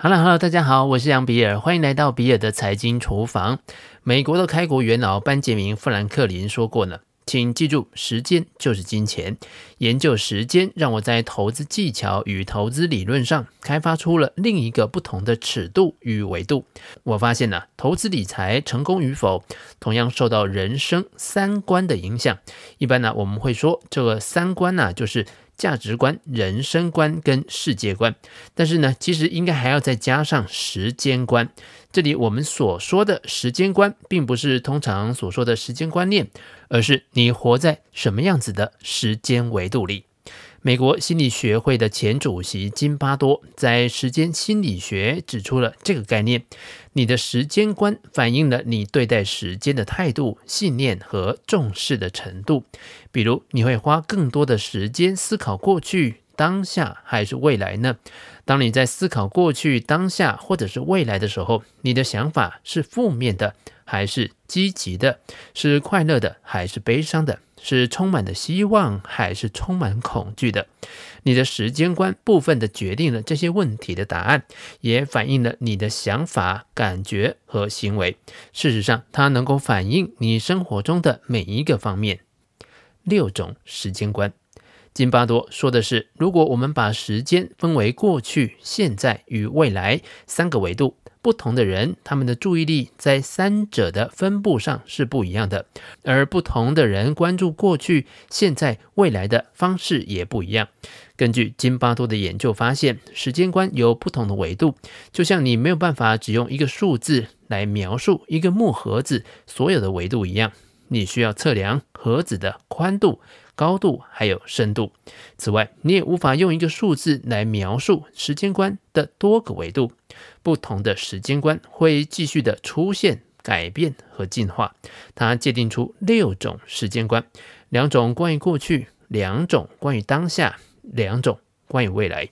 Hello，Hello，大家好，我是杨比尔，欢迎来到比尔的财经厨房。美国的开国元老班杰明·富兰克林说过呢，请记住，时间就是金钱。研究时间，让我在投资技巧与投资理论上开发出了另一个不同的尺度与维度。我发现呢，投资理财成功与否，同样受到人生三观的影响。一般呢，我们会说这个三观呢，就是。价值观、人生观跟世界观，但是呢，其实应该还要再加上时间观。这里我们所说的时间观，并不是通常所说的时间观念，而是你活在什么样子的时间维度里。美国心理学会的前主席金巴多在《时间心理学》指出了这个概念：你的时间观反映了你对待时间的态度、信念和重视的程度。比如，你会花更多的时间思考过去、当下还是未来呢？当你在思考过去、当下或者是未来的时候，你的想法是负面的还是积极的？是快乐的还是悲伤的？是充满的希望还是充满恐惧的？你的时间观部分的决定了这些问题的答案，也反映了你的想法、感觉和行为。事实上，它能够反映你生活中的每一个方面。六种时间观，金巴多说的是：如果我们把时间分为过去、现在与未来三个维度。不同的人，他们的注意力在三者的分布上是不一样的，而不同的人关注过去、现在、未来的方式也不一样。根据金巴多的研究发现，时间观有不同的维度，就像你没有办法只用一个数字来描述一个木盒子所有的维度一样，你需要测量盒子的宽度。高度还有深度。此外，你也无法用一个数字来描述时间观的多个维度。不同的时间观会继续的出现、改变和进化。它界定出六种时间观：两种关于过去，两种关于当下，两种关于未来。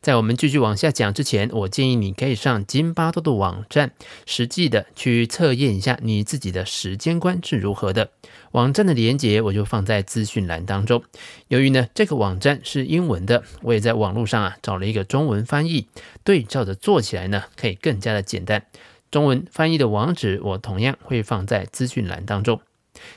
在我们继续往下讲之前，我建议你可以上金巴多的网站，实际的去测验一下你自己的时间观是如何的。网站的连接我就放在资讯栏当中。由于呢这个网站是英文的，我也在网络上啊找了一个中文翻译，对照着做起来呢可以更加的简单。中文翻译的网址我同样会放在资讯栏当中。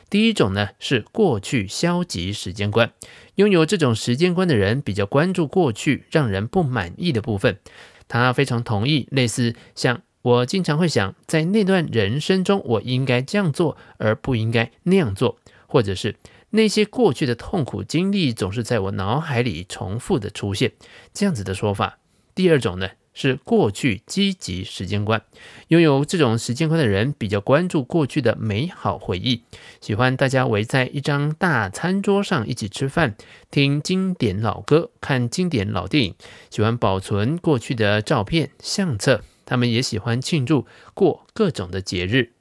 第一种呢是过去消极时间观，拥有这种时间观的人比较关注过去让人不满意的部分。他非常同意类似像我经常会想，在那段人生中我应该这样做，而不应该那样做，或者是那些过去的痛苦经历总是在我脑海里重复的出现，这样子的说法。第二种呢？是过去积极时间观，拥有这种时间观的人比较关注过去的美好回忆，喜欢大家围在一张大餐桌上一起吃饭，听经典老歌，看经典老电影，喜欢保存过去的照片、相册。他们也喜欢庆祝过各种的节日。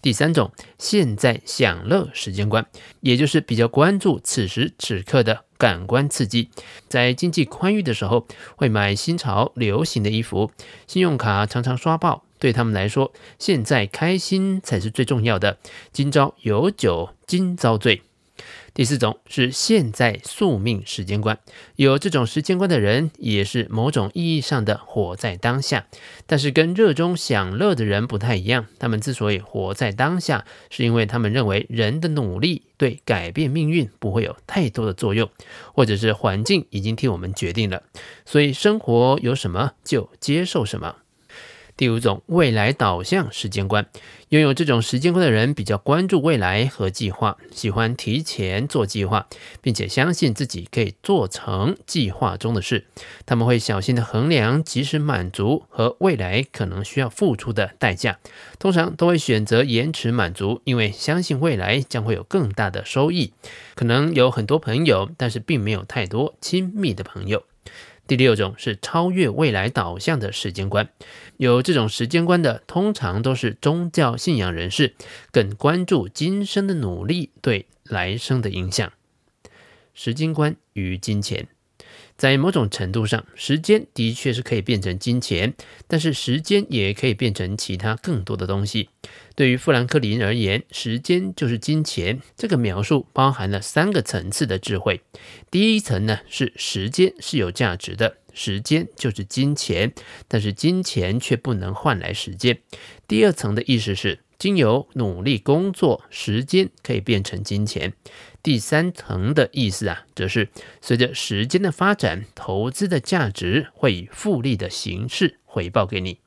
第三种，现在享乐时间观，也就是比较关注此时此刻的感官刺激。在经济宽裕的时候，会买新潮流行的衣服，信用卡常常刷爆。对他们来说，现在开心才是最重要的。今朝有酒今朝醉。第四种是现在宿命时间观，有这种时间观的人也是某种意义上的活在当下，但是跟热衷享乐的人不太一样。他们之所以活在当下，是因为他们认为人的努力对改变命运不会有太多的作用，或者是环境已经替我们决定了，所以生活有什么就接受什么。第五种未来导向时间观，拥有这种时间观的人比较关注未来和计划，喜欢提前做计划，并且相信自己可以做成计划中的事。他们会小心地衡量即时满足和未来可能需要付出的代价，通常都会选择延迟满足，因为相信未来将会有更大的收益。可能有很多朋友，但是并没有太多亲密的朋友。第六种是超越未来导向的时间观，有这种时间观的，通常都是宗教信仰人士，更关注今生的努力对来生的影响。时间观与金钱。在某种程度上，时间的确是可以变成金钱，但是时间也可以变成其他更多的东西。对于富兰克林而言，时间就是金钱。这个描述包含了三个层次的智慧。第一层呢，是时间是有价值的。时间就是金钱，但是金钱却不能换来时间。第二层的意思是，经由努力工作，时间可以变成金钱。第三层的意思啊，则是随着时间的发展，投资的价值会以复利的形式回报给你。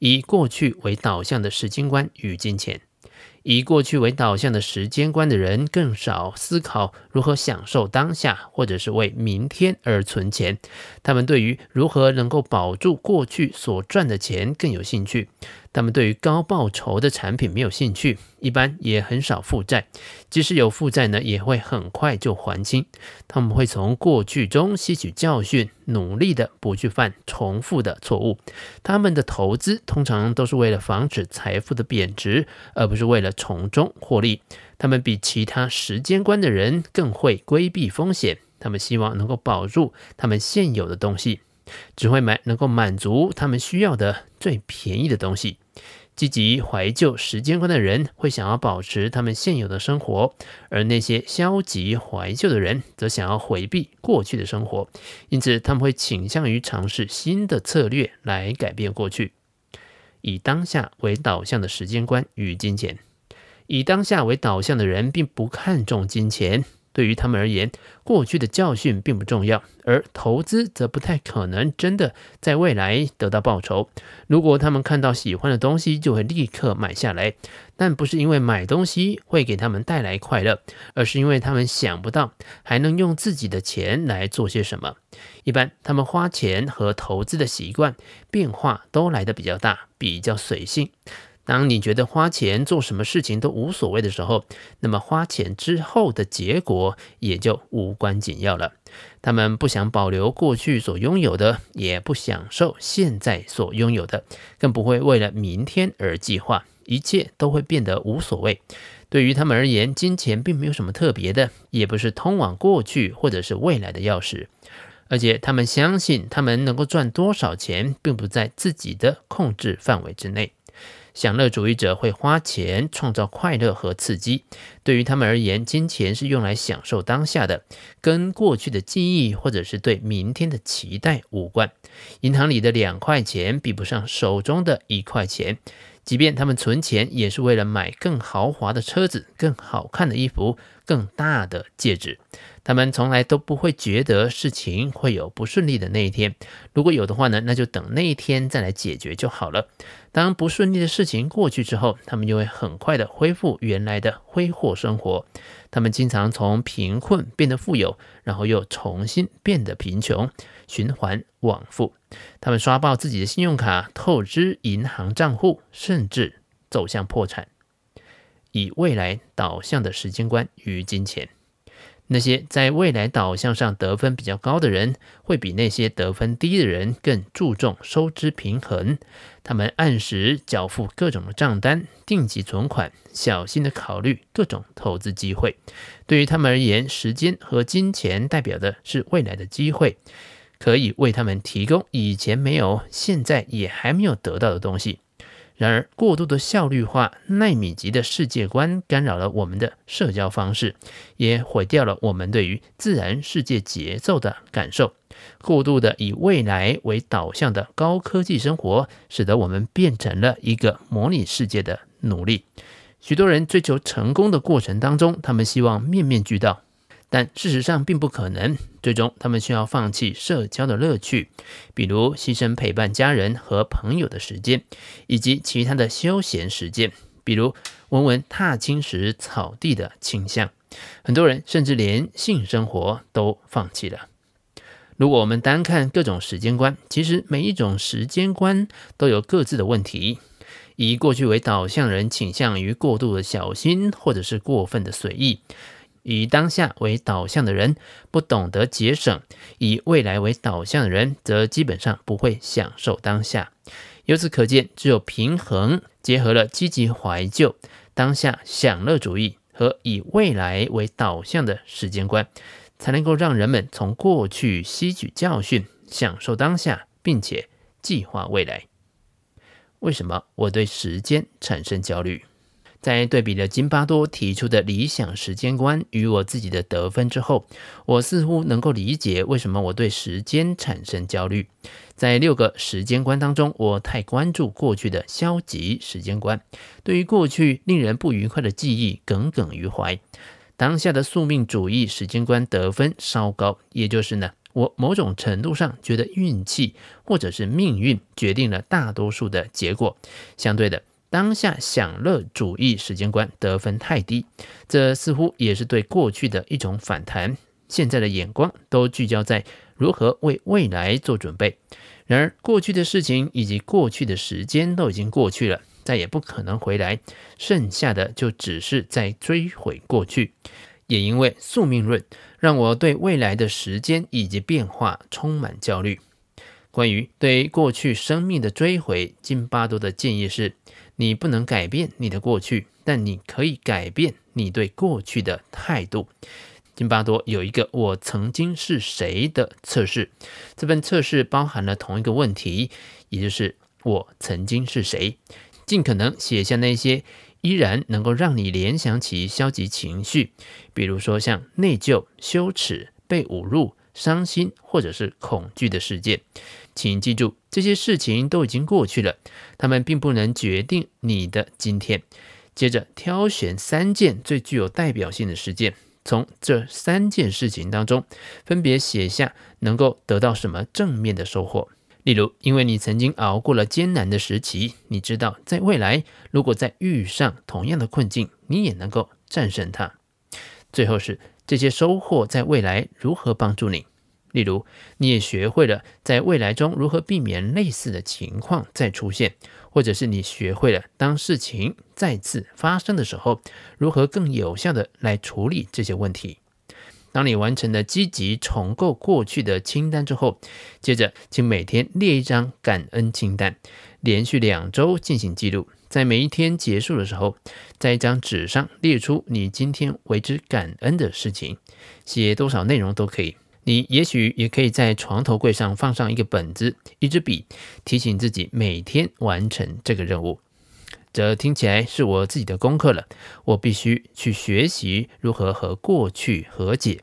以过去为导向的时间观与金钱。以过去为导向的时间观的人，更少思考如何享受当下，或者是为明天而存钱。他们对于如何能够保住过去所赚的钱更有兴趣。他们对于高报酬的产品没有兴趣，一般也很少负债。即使有负债呢，也会很快就还清。他们会从过去中吸取教训，努力的不去犯重复的错误。他们的投资通常都是为了防止财富的贬值，而不是为了从中获利。他们比其他时间观的人更会规避风险。他们希望能够保住他们现有的东西。只会买能够满足他们需要的最便宜的东西。积极怀旧时间观的人会想要保持他们现有的生活，而那些消极怀旧的人则想要回避过去的生活。因此，他们会倾向于尝试新的策略来改变过去。以当下为导向的时间观与金钱，以当下为导向的人并不看重金钱。对于他们而言，过去的教训并不重要，而投资则不太可能真的在未来得到报酬。如果他们看到喜欢的东西，就会立刻买下来，但不是因为买东西会给他们带来快乐，而是因为他们想不到还能用自己的钱来做些什么。一般他们花钱和投资的习惯变化都来得比较大，比较随性。当你觉得花钱做什么事情都无所谓的时候，那么花钱之后的结果也就无关紧要了。他们不想保留过去所拥有的，也不享受现在所拥有的，更不会为了明天而计划，一切都会变得无所谓。对于他们而言，金钱并没有什么特别的，也不是通往过去或者是未来的钥匙，而且他们相信，他们能够赚多少钱，并不在自己的控制范围之内。享乐主义者会花钱创造快乐和刺激。对于他们而言，金钱是用来享受当下的，跟过去的记忆或者是对明天的期待无关。银行里的两块钱比不上手中的一块钱。即便他们存钱，也是为了买更豪华的车子、更好看的衣服、更大的戒指。他们从来都不会觉得事情会有不顺利的那一天。如果有的话呢，那就等那一天再来解决就好了。当不顺利的事情过去之后，他们就会很快的恢复原来的挥霍生活。他们经常从贫困变得富有，然后又重新变得贫穷，循环往复。他们刷爆自己的信用卡，透支银行账户，甚至走向破产。以未来导向的时间观与金钱。那些在未来导向上得分比较高的人，会比那些得分低的人更注重收支平衡。他们按时缴付各种的账单，定期存款，小心的考虑各种投资机会。对于他们而言，时间和金钱代表的是未来的机会，可以为他们提供以前没有、现在也还没有得到的东西。然而，过度的效率化、耐米级的世界观干扰了我们的社交方式，也毁掉了我们对于自然世界节奏的感受。过度的以未来为导向的高科技生活，使得我们变成了一个模拟世界的奴隶。许多人追求成功的过程当中，他们希望面面俱到。但事实上并不可能，最终他们需要放弃社交的乐趣，比如牺牲陪伴家人和朋友的时间，以及其他的休闲时间，比如闻闻踏青时草地的清香。很多人甚至连性生活都放弃了。如果我们单看各种时间观，其实每一种时间观都有各自的问题。以过去为导向人倾向于过度的小心，或者是过分的随意。以当下为导向的人不懂得节省，以未来为导向的人则基本上不会享受当下。由此可见，只有平衡结合了积极怀旧、当下享乐主义和以未来为导向的时间观，才能够让人们从过去吸取教训，享受当下，并且计划未来。为什么我对时间产生焦虑？在对比了金巴多提出的理想时间观与我自己的得分之后，我似乎能够理解为什么我对时间产生焦虑。在六个时间观当中，我太关注过去的消极时间观，对于过去令人不愉快的记忆耿耿于怀。当下的宿命主义时间观得分稍高，也就是呢，我某种程度上觉得运气或者是命运决定了大多数的结果。相对的，当下享乐主义时间观得分太低，这似乎也是对过去的一种反弹。现在的眼光都聚焦在如何为未来做准备。然而，过去的事情以及过去的时间都已经过去了，再也不可能回来，剩下的就只是在追悔过去。也因为宿命论，让我对未来的时间以及变化充满焦虑。关于对过去生命的追悔，金巴多的建议是：你不能改变你的过去，但你可以改变你对过去的态度。金巴多有一个“我曾经是谁”的测试，这份测试包含了同一个问题，也就是“我曾经是谁”。尽可能写下那些依然能够让你联想起消极情绪，比如说像内疚、羞耻、被侮辱、伤心或者是恐惧的事件。请记住，这些事情都已经过去了，他们并不能决定你的今天。接着挑选三件最具有代表性的事件。从这三件事情当中，分别写下能够得到什么正面的收获。例如，因为你曾经熬过了艰难的时期，你知道在未来如果再遇上同样的困境，你也能够战胜它。最后是这些收获在未来如何帮助你。例如，你也学会了在未来中如何避免类似的情况再出现，或者是你学会了当事情再次发生的时候，如何更有效的来处理这些问题。当你完成了积极重构过去的清单之后，接着请每天列一张感恩清单，连续两周进行记录。在每一天结束的时候，在一张纸上列出你今天为之感恩的事情，写多少内容都可以。你也许也可以在床头柜上放上一个本子、一支笔，提醒自己每天完成这个任务。这听起来是我自己的功课了，我必须去学习如何和过去和解。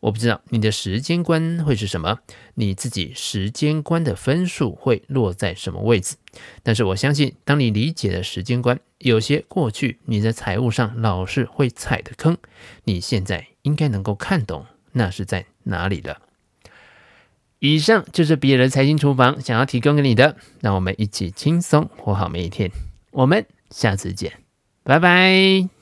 我不知道你的时间观会是什么，你自己时间观的分数会落在什么位置？但是我相信，当你理解了时间观，有些过去你在财务上老是会踩的坑，你现在应该能够看懂。那是在哪里了？以上就是比尔的财经厨房想要提供给你的，让我们一起轻松活好每一天。我们下次见，拜拜。